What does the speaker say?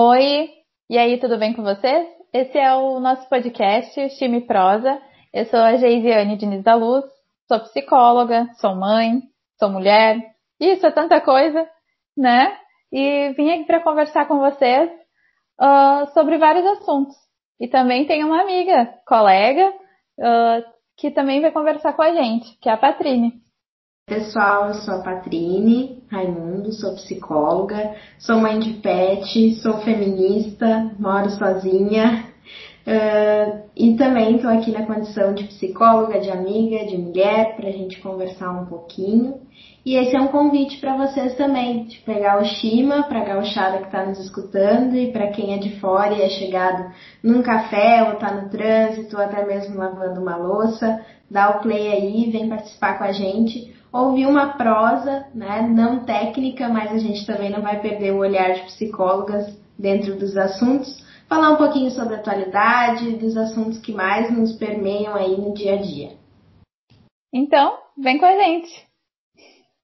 Oi, e aí, tudo bem com vocês? Esse é o nosso podcast, o Time Prosa. Eu sou a Geisiane Diniz da Luz, sou psicóloga, sou mãe, sou mulher, isso é tanta coisa, né? E vim aqui para conversar com vocês uh, sobre vários assuntos. E também tenho uma amiga, colega, uh, que também vai conversar com a gente, que é a Patrine. Pessoal, eu sou a Patrine Raimundo, sou psicóloga, sou mãe de pet, sou feminista, moro sozinha uh, e também estou aqui na condição de psicóloga, de amiga, de mulher, para a gente conversar um pouquinho. E esse é um convite para vocês também, de pegar o Shima, para a gauchada que está nos escutando e para quem é de fora e é chegado num café ou está no trânsito ou até mesmo lavando uma louça, dá o play aí, vem participar com a gente ouvir uma prosa, né, não técnica, mas a gente também não vai perder o olhar de psicólogas dentro dos assuntos, falar um pouquinho sobre a atualidade, dos assuntos que mais nos permeiam aí no dia a dia. Então, vem com a gente!